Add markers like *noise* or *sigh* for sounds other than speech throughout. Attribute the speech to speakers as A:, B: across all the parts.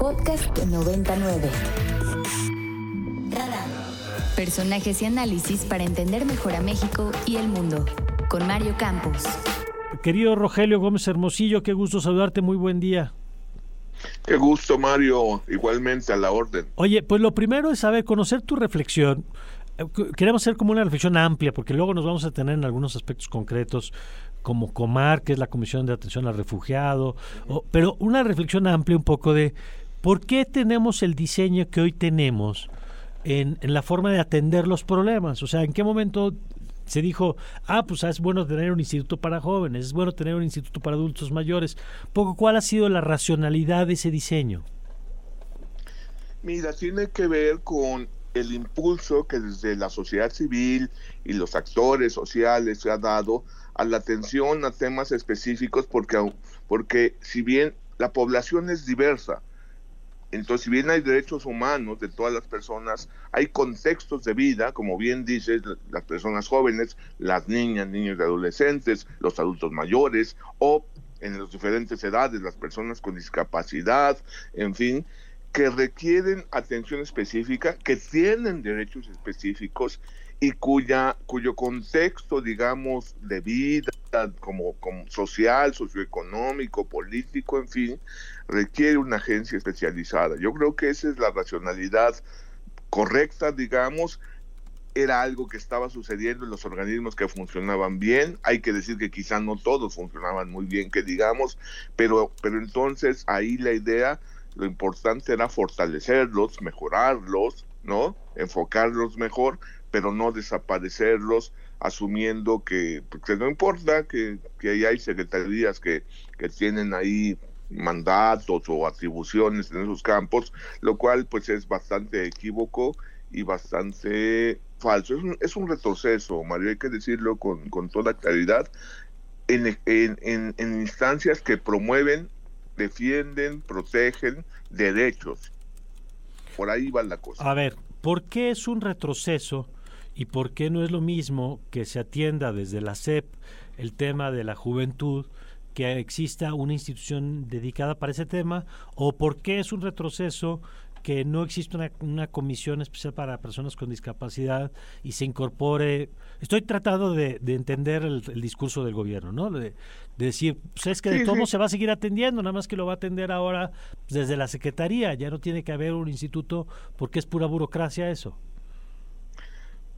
A: Podcast 99. Personajes y análisis para entender mejor a México y el mundo. Con Mario Campos.
B: Querido Rogelio Gómez Hermosillo, qué gusto saludarte, muy buen día.
C: Qué gusto, Mario, igualmente a la orden.
B: Oye, pues lo primero es saber, conocer tu reflexión. Eh, queremos hacer como una reflexión amplia, porque luego nos vamos a tener en algunos aspectos concretos, como COMAR, que es la Comisión de Atención al Refugiado, pero una reflexión amplia un poco de por qué tenemos el diseño que hoy tenemos en, la forma de atender los problemas. O sea, en qué momento se dijo, ah, pues es bueno tener un instituto para jóvenes, es bueno tener un instituto para adultos mayores. Poco, ¿cuál ha sido la racionalidad de ese diseño?
C: Mira, tiene que ver con el impulso que desde la sociedad civil y los actores sociales se ha dado a la atención a temas específicos porque, porque si bien la población es diversa, entonces, si bien hay derechos humanos de todas las personas, hay contextos de vida, como bien dices, las personas jóvenes, las niñas, niños y adolescentes, los adultos mayores, o en las diferentes edades, las personas con discapacidad, en fin, que requieren atención específica, que tienen derechos específicos y cuya, cuyo contexto, digamos, de vida, como, como social, socioeconómico, político, en fin, requiere una agencia especializada. Yo creo que esa es la racionalidad correcta, digamos, era algo que estaba sucediendo en los organismos que funcionaban bien. Hay que decir que quizá no todos funcionaban muy bien, que digamos, pero, pero entonces ahí la idea, lo importante era fortalecerlos, mejorarlos, ¿no? Enfocarlos mejor, pero no desaparecerlos asumiendo que, pues, no importa, que, que ahí hay secretarías que, que tienen ahí mandatos o atribuciones en esos campos, lo cual pues es bastante equívoco y bastante falso. Es un, es un retroceso, Mario, hay que decirlo con, con toda claridad, en, en, en instancias que promueven, defienden, protegen derechos. Por ahí va la cosa.
B: A ver, ¿por qué es un retroceso? ¿Y por qué no es lo mismo que se atienda desde la SEP el tema de la juventud, que exista una institución dedicada para ese tema? ¿O por qué es un retroceso que no existe una, una, comisión especial para personas con discapacidad y se incorpore. Estoy tratando de, de entender el, el, discurso del gobierno, ¿no? De, de decir, pues es que de todo se va a seguir atendiendo, nada más que lo va a atender ahora desde la Secretaría, ya no tiene que haber un instituto porque es pura burocracia eso.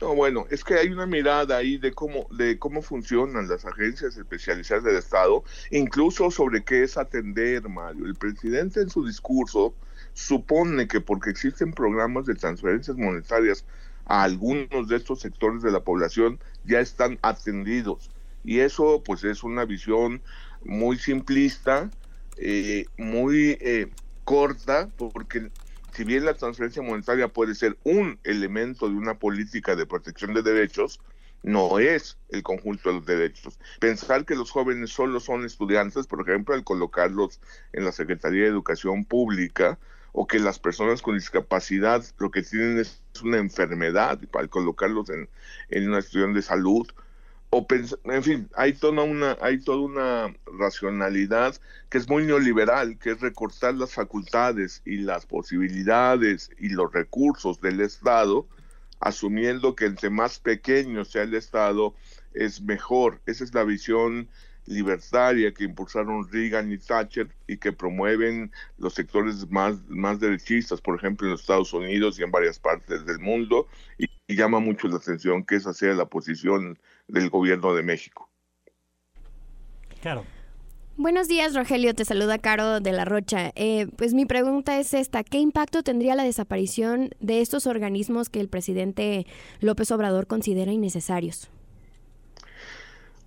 C: No, bueno, es que hay una mirada ahí de cómo, de cómo funcionan las agencias especializadas del Estado, incluso sobre qué es atender, Mario. El presidente en su discurso supone que porque existen programas de transferencias monetarias a algunos de estos sectores de la población ya están atendidos. Y eso pues es una visión muy simplista, eh, muy eh, corta, porque si bien la transferencia monetaria puede ser un elemento de una política de protección de derechos, no es el conjunto de los derechos. Pensar que los jóvenes solo son estudiantes, por ejemplo, al colocarlos en la Secretaría de Educación Pública, o que las personas con discapacidad lo que tienen es una enfermedad, al colocarlos en, en una institución de salud, o en fin, hay toda una hay toda una racionalidad que es muy neoliberal, que es recortar las facultades y las posibilidades y los recursos del Estado, asumiendo que entre más pequeño sea el Estado es mejor. Esa es la visión libertaria que impulsaron Reagan y Thatcher y que promueven los sectores más, más derechistas, por ejemplo, en los Estados Unidos y en varias partes del mundo, y, y llama mucho la atención que esa sea la posición del gobierno de México.
B: Claro.
D: Buenos días, Rogelio. Te saluda Caro de la Rocha. Eh, pues mi pregunta es esta: ¿qué impacto tendría la desaparición de estos organismos que el presidente López Obrador considera innecesarios?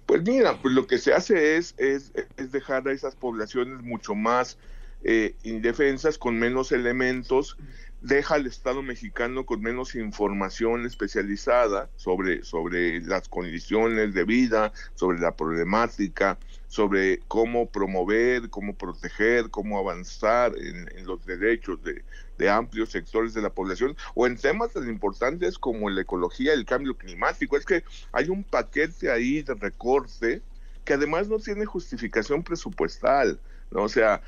C: Pues mira, pues lo que se hace es, es, es dejar a esas poblaciones mucho más eh, indefensas, con menos elementos, deja al Estado mexicano con menos información especializada sobre, sobre las condiciones de vida, sobre la problemática, sobre cómo promover, cómo proteger, cómo avanzar en, en los derechos de, de, amplios sectores de la población, o en temas tan importantes como la ecología el cambio climático. Es que hay un paquete ahí de recorte que además no tiene justificación presupuestal. ¿No? O sea,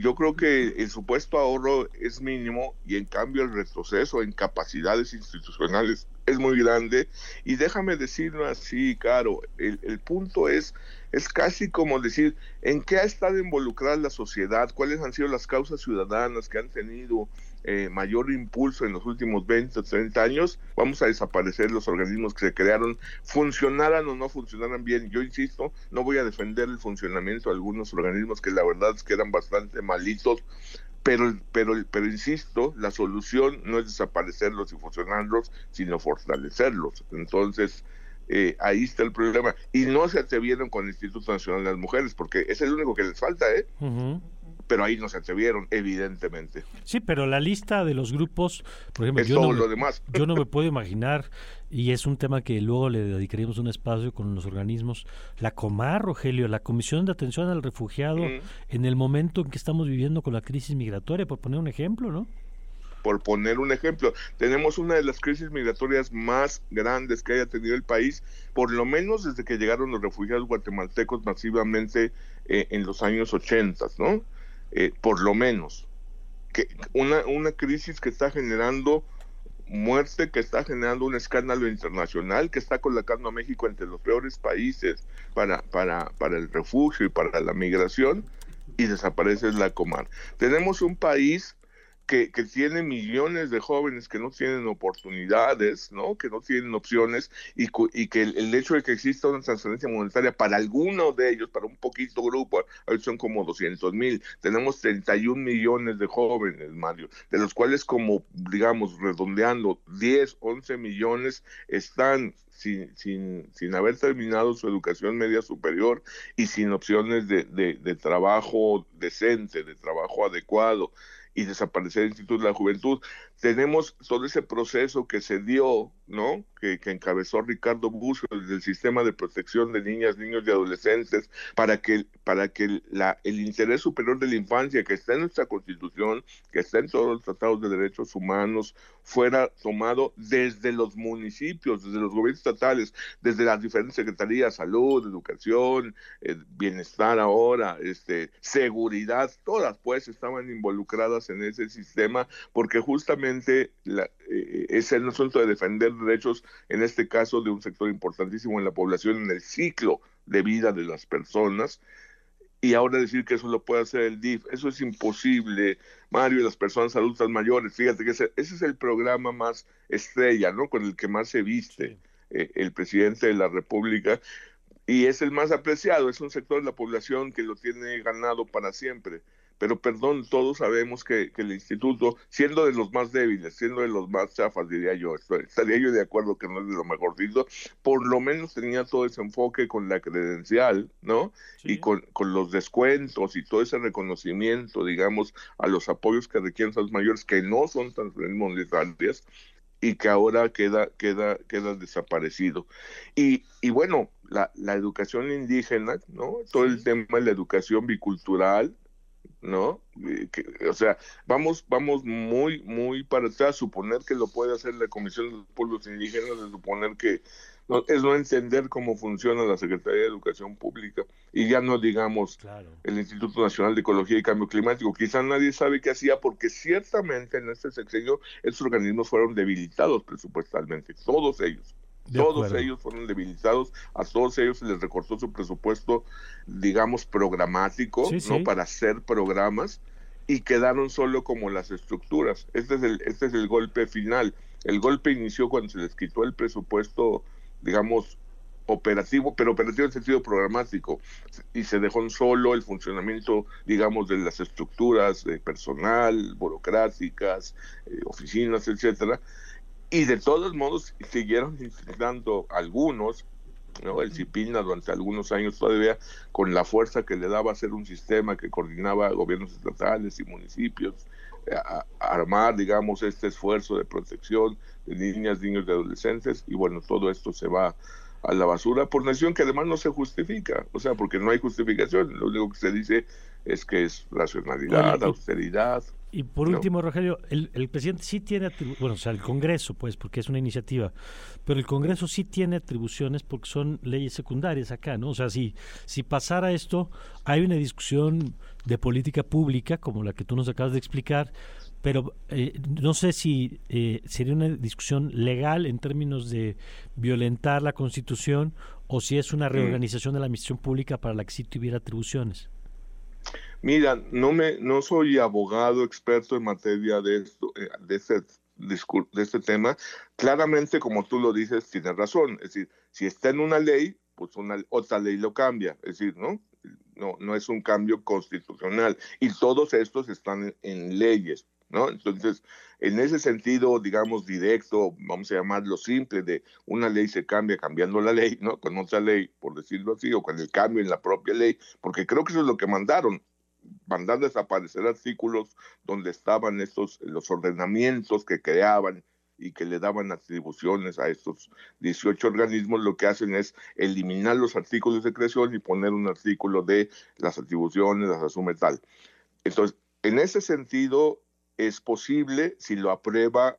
C: yo creo que el supuesto ahorro es mínimo y en cambio el retroceso en capacidades institucionales es muy grande. Y déjame decirlo así, Caro, el, el punto es, es casi como decir, ¿en qué ha estado involucrada la sociedad? ¿Cuáles han sido las causas ciudadanas que han tenido eh, mayor impulso en los últimos 20 o 30 años, vamos a desaparecer los organismos que se crearon, funcionaran o no funcionaran bien. Yo insisto, no voy a defender el funcionamiento de algunos organismos que la verdad es que eran bastante malitos, pero, pero, pero insisto, la solución no es desaparecerlos y fusionarlos, sino fortalecerlos. Entonces, eh, ahí está el problema. Y no se atrevieron con el Instituto Nacional de las Mujeres, porque es el único que les falta, ¿eh? Pero ahí no se atrevieron, evidentemente.
B: Sí, pero la lista de los grupos, por ejemplo,
C: yo, no, lo demás. *laughs*
B: yo no me puedo imaginar, y es un tema que luego le dedicaríamos un espacio con los organismos, la Comar, Rogelio, la Comisión de Atención al Refugiado, en el momento en que estamos viviendo con la crisis migratoria, por poner un ejemplo, ¿no?
C: por poner un ejemplo, tenemos una de las crisis migratorias más grandes que haya tenido el país, por lo menos desde que llegaron los refugiados guatemaltecos masivamente eh, en los años 80, ¿no? Eh, por lo menos. Que una, una crisis que está generando muerte, que está generando un escándalo internacional, que está colocando a México entre los peores países para, para, para el refugio y para la migración, y desaparece la Comar. Tenemos un país que, tiene millones de jóvenes que no tienen oportunidades, ¿no? que no tienen opciones y, y que el, hecho de que exista una transferencia monetaria para alguno de ellos, para un poquito grupo, son como 200 mil, tenemos 31 millones de jóvenes, Mario, de los cuales como, digamos, redondeando, 10, 11 millones están sin, sin, sin, haber terminado su educación media superior y sin opciones de, de trabajo decente, de trabajo adecuado y desaparecer el Instituto de la Juventud. Tenemos todo ese proceso que se dio, ¿no? Que, encabezó Ricardo Bucio desde el sistema de protección de niñas, niños y adolescentes para que, para que el interés superior de la infancia que está en nuestra Constitución, que está en todos los tratados de derechos humanos, fuera tomado desde los municipios, desde los gobiernos estatales, desde las diferentes secretarías, salud, educación, eh, bienestar ahora, este, seguridad, todas pues estaban involucradas en ese sistema porque justamente la, eh, es el asunto de defender derechos, en este caso de un sector importantísimo en la población, en el ciclo de vida de las personas, y ahora decir que eso lo puede hacer el DIF, eso es imposible, Mario, y las personas adultas mayores, fíjate que ese, es el programa más estrella, ¿no? Con el que más se viste eh, el presidente de la República, y es el más apreciado, es un sector de la población que lo tiene ganado para siempre pero perdón, todos sabemos que, el instituto, siendo de los más débiles, siendo de los más chafas, diría yo, estaría yo de acuerdo que no es de lo mejorcito, por lo menos tenía todo ese enfoque con la credencial, ¿no? Y con, los descuentos y todo ese reconocimiento, digamos, a los apoyos que requieren los mayores, que no son transferencias monetarias, y que ahora queda, queda, queda desaparecido. Y, y bueno, la, la educación indígena, ¿no? Todo el tema de la educación bicultural, ¿no? o sea, vamos, vamos muy, muy para atrás. Suponer que lo puede hacer la Comisión de los Pueblos Indígenas, de suponer que no, es no entender cómo funciona la Secretaría de Educación Pública y ya no digamos el Instituto Nacional de Ecología y Cambio Climático. Quizá nadie sabe qué hacía porque ciertamente en este sexenio estos organismos fueron debilitados presupuestalmente, todos ellos todos ellos fueron debilitados, a todos ellos se les recortó su presupuesto, digamos, programático, ¿no? Para hacer programas y quedaron solo como las estructuras. Este es el, este es el golpe final. El golpe inició cuando se les quitó el presupuesto, digamos, operativo, pero operativo en sentido programático, y se dejó solo el funcionamiento, digamos, de las estructuras de personal, burocráticas, eh, oficinas, etcétera, y de todos modos siguieron intentando algunos, ¿no? el CIPINA durante algunos años todavía, con la fuerza que le daba a ser un sistema que coordinaba gobiernos estatales y municipios, eh, a, armar, digamos, este esfuerzo de protección de niñas, niños y adolescentes, y bueno, todo esto se va a la basura por nación que además no se justifica, o sea, porque no hay justificación, lo único que se dice es que es racionalidad, austeridad.
B: Y por último, Rogelio, el, el, presidente sí tiene, bueno, o sea, el Congreso, pues, porque es una iniciativa, pero el Congreso sí tiene atribuciones porque son leyes secundarias acá, ¿no? O sea, si, si pasara esto, hay una discusión de política pública, como la que tú nos acabas de explicar, pero eh, no sé si eh, sería una discusión legal en términos de violentar la Constitución o si es una mm. reorganización de la administración pública para la que sí tuviera atribuciones.
C: Mira, no me, no soy abogado experto en materia de esto, eh, de este de este tema. Claramente, como tú lo dices, tienes razón. Es decir, si está en una ley, pues una otra ley lo cambia. Es decir, ¿no? No, no es un cambio constitucional. Y todos estos están en, leyes, ¿no? Entonces, en ese sentido, digamos, directo, vamos a llamarlo simple, de una ley se cambia cambiando la ley, ¿no? Con otra ley, por decirlo así, o con el cambio en la propia ley, porque creo que eso es lo que mandaron mandar desaparecer artículos donde estaban estos los ordenamientos que creaban y que le daban atribuciones a estos 18 organismos, lo que hacen es eliminar los artículos de creación y poner un artículo de las atribuciones, las asume tal. Entonces, en ese sentido, es posible si lo aprueba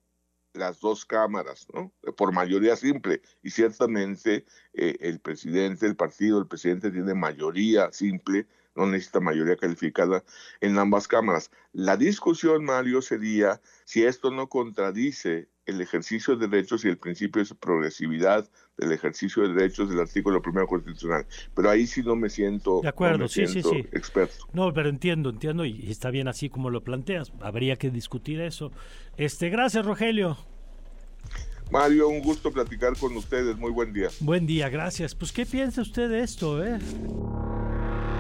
C: las dos cámaras, ¿no? Por mayoría simple. Y ciertamente eh, el presidente del partido, el presidente tiene mayoría simple no necesita mayoría calificada en ambas cámaras. La discusión, Mario, sería si esto no contradice el ejercicio de derechos y el principio de progresividad del ejercicio de derechos del artículo primero constitucional. Pero ahí sí no me siento,
B: de acuerdo, sí, sí, sí.
C: experto.
B: No, pero entiendo, entiendo y está bien así como lo planteas. Habría que discutir eso. Este, gracias, Rogelio.
C: Mario, un gusto platicar con ustedes. Muy buen día.
B: Buen día, gracias. Pues, ¿qué piensa usted de esto, eh?